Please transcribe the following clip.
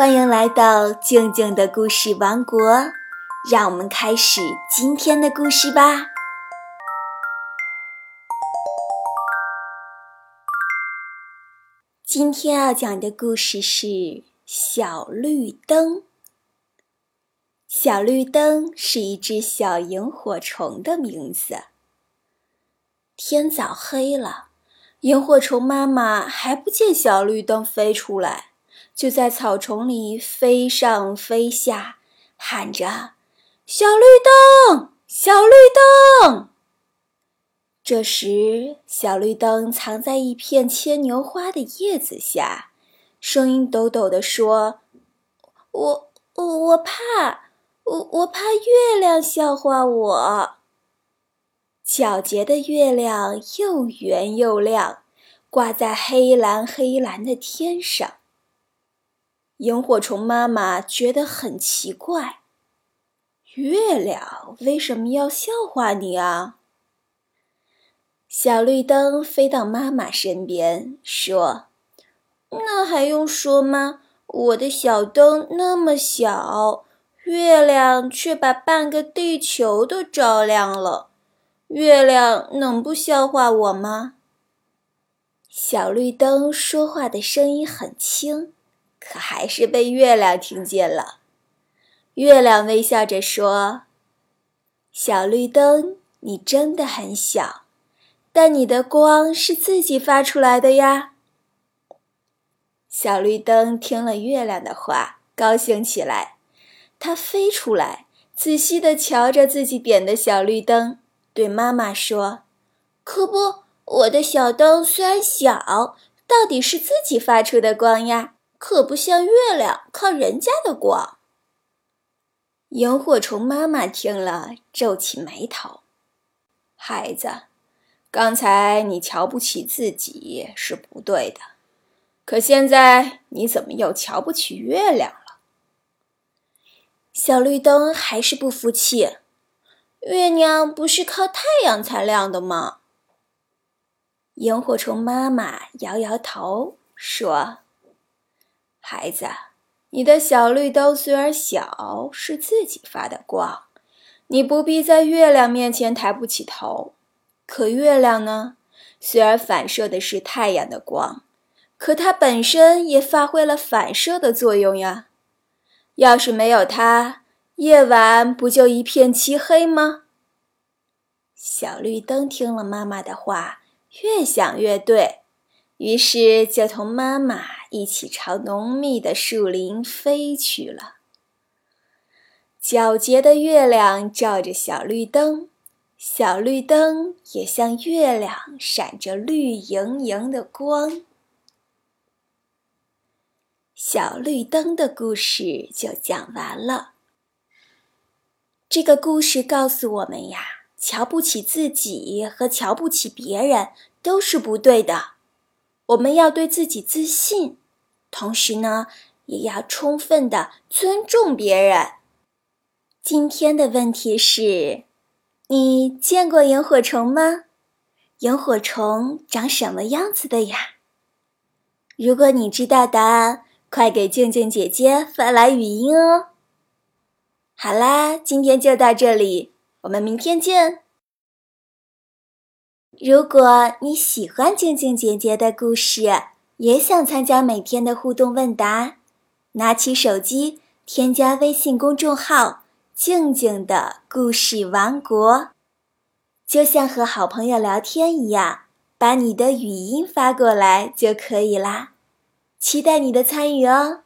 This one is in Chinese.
欢迎来到静静的故事王国，让我们开始今天的故事吧。今天要讲的故事是《小绿灯》。小绿灯是一只小萤火虫的名字。天早黑了，萤火虫妈妈还不见小绿灯飞出来。就在草丛里飞上飞下，喊着：“小绿灯，小绿灯！”这时，小绿灯藏在一片牵牛花的叶子下，声音抖抖地说：“我我我怕，我我怕月亮笑话我。”皎洁的月亮又圆又亮，挂在黑蓝黑蓝的天上。萤火虫妈妈觉得很奇怪，月亮为什么要笑话你啊？小绿灯飞到妈妈身边，说：“那还用说吗？我的小灯那么小，月亮却把半个地球都照亮了，月亮能不笑话我吗？”小绿灯说话的声音很轻。可还是被月亮听见了。月亮微笑着说：“小绿灯，你真的很小，但你的光是自己发出来的呀。”小绿灯听了月亮的话，高兴起来。它飞出来，仔细地瞧着自己点的小绿灯，对妈妈说：“可不，我的小灯虽然小，到底是自己发出的光呀。”可不像月亮靠人家的光。萤火虫妈妈听了，皱起眉头：“孩子，刚才你瞧不起自己是不对的，可现在你怎么又瞧不起月亮了？”小绿灯还是不服气：“月亮不是靠太阳才亮的吗？”萤火虫妈妈摇摇头说。孩子，你的小绿灯虽然小，是自己发的光，你不必在月亮面前抬不起头。可月亮呢？虽然反射的是太阳的光，可它本身也发挥了反射的作用呀。要是没有它，夜晚不就一片漆黑吗？小绿灯听了妈妈的话，越想越对。于是，就同妈妈一起朝浓密的树林飞去了。皎洁的月亮照着小绿灯，小绿灯也像月亮，闪着绿莹莹的光。小绿灯的故事就讲完了。这个故事告诉我们呀，瞧不起自己和瞧不起别人都是不对的。我们要对自己自信，同时呢，也要充分的尊重别人。今天的问题是：你见过萤火虫吗？萤火虫长什么样子的呀？如果你知道答案，快给静静姐姐发来语音哦。好啦，今天就到这里，我们明天见。如果你喜欢静静姐姐的故事，也想参加每天的互动问答，拿起手机添加微信公众号“静静的故事王国”，就像和好朋友聊天一样，把你的语音发过来就可以啦。期待你的参与哦。